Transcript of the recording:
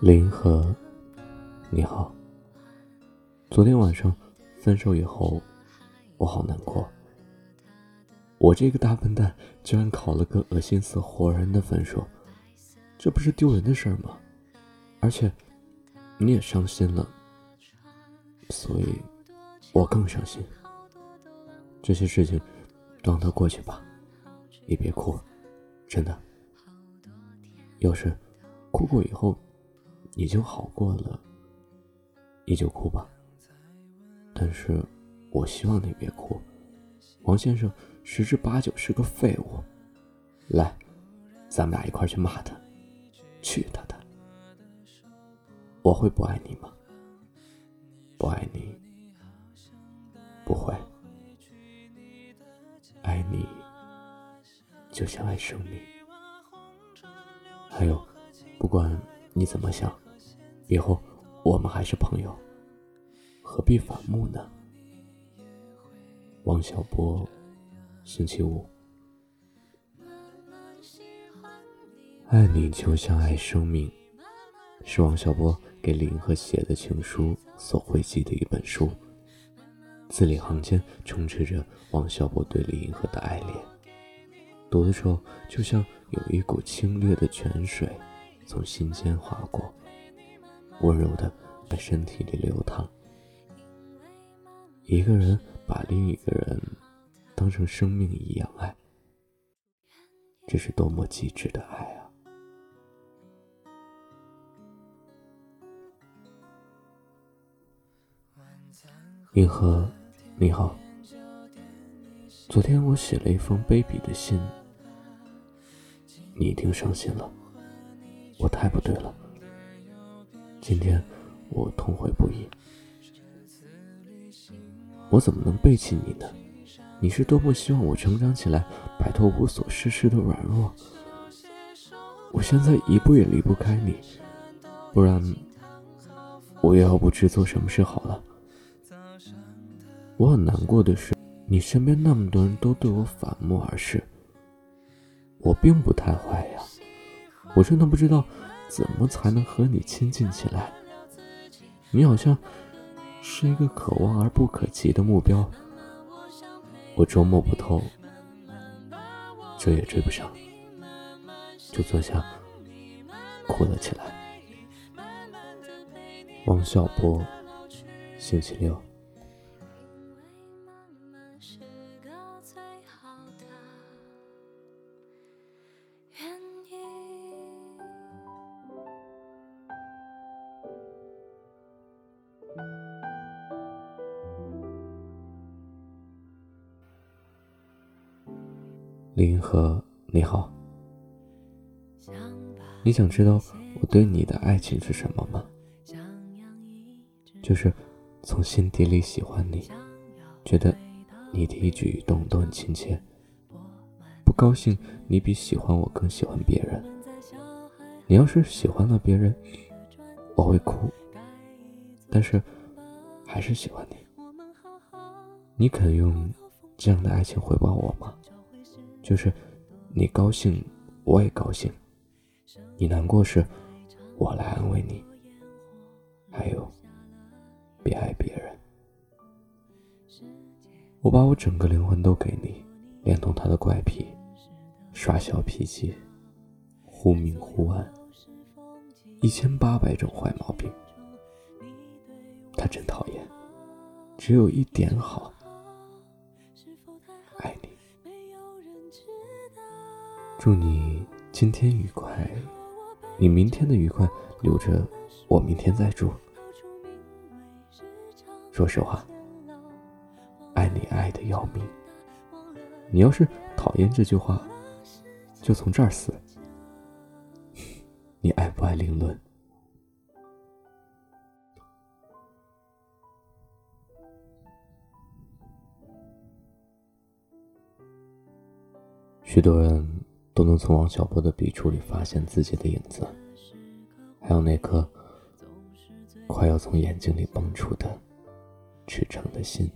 林和，你好。昨天晚上分手以后，我好难过。我这个大笨蛋居然考了个恶心死活人的分数，这不是丢人的事儿吗？而且你也伤心了，所以我更伤心。这些事情让它过去吧，你别哭，真的。要是哭过以后你就好过了，你就哭吧。但是我希望你别哭，王先生。十之八九是个废物，来，咱们俩一块去骂他，去他的！我会不爱你吗？不爱你，不会。爱你，就像爱生命。还有，不管你怎么想，以后我们还是朋友，何必反目呢？王小波。星期五，爱你就像爱生命，是王小波给李银河写的情书所汇集的一本书。字里行间充斥着王小波对李银河的爱恋，读的时候就像有一股清冽的泉水从心间划过，温柔的在身体里流淌。一个人把另一个人。当成生命一样爱，这是多么极致的爱啊！银河，你好。昨天我写了一封卑鄙的信，你一定伤心了。我太不对了。今天我痛悔不已。我怎么能背弃你呢？你是多么希望我成长起来，摆脱无所事事的软弱。我现在一步也离不开你，不然我也要不知做什么事好了。我很难过的是，你身边那么多人都对我反目而视。我并不太坏呀，我真的不知道怎么才能和你亲近起来。你好像是一个可望而不可及的目标。我捉摸不透，追也追不上，就坐下哭了起来。王小波，星期六。林和，你好。你想知道我对你的爱情是什么吗？就是从心底里喜欢你，觉得你的一举一动都很亲切。不高兴你比喜欢我更喜欢别人。你要是喜欢了别人，我会哭，但是还是喜欢你。你肯用这样的爱情回报我吗？就是，你高兴，我也高兴；你难过时，我来安慰你。还有，别爱别人。我把我整个灵魂都给你，连同他的怪癖、耍小脾气、忽明忽暗，一千八百种坏毛病。他真讨厌，只有一点好。祝你今天愉快，你明天的愉快留着，我明天再祝。说实话，爱你爱的要命。你要是讨厌这句话，就从这儿死。你爱不爱凌乱？许多人。都能从王小波的笔触里发现自己的影子，还有那颗快要从眼睛里蹦出的赤诚的心。